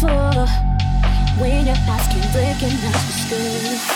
For when you're asking, recognize what's good.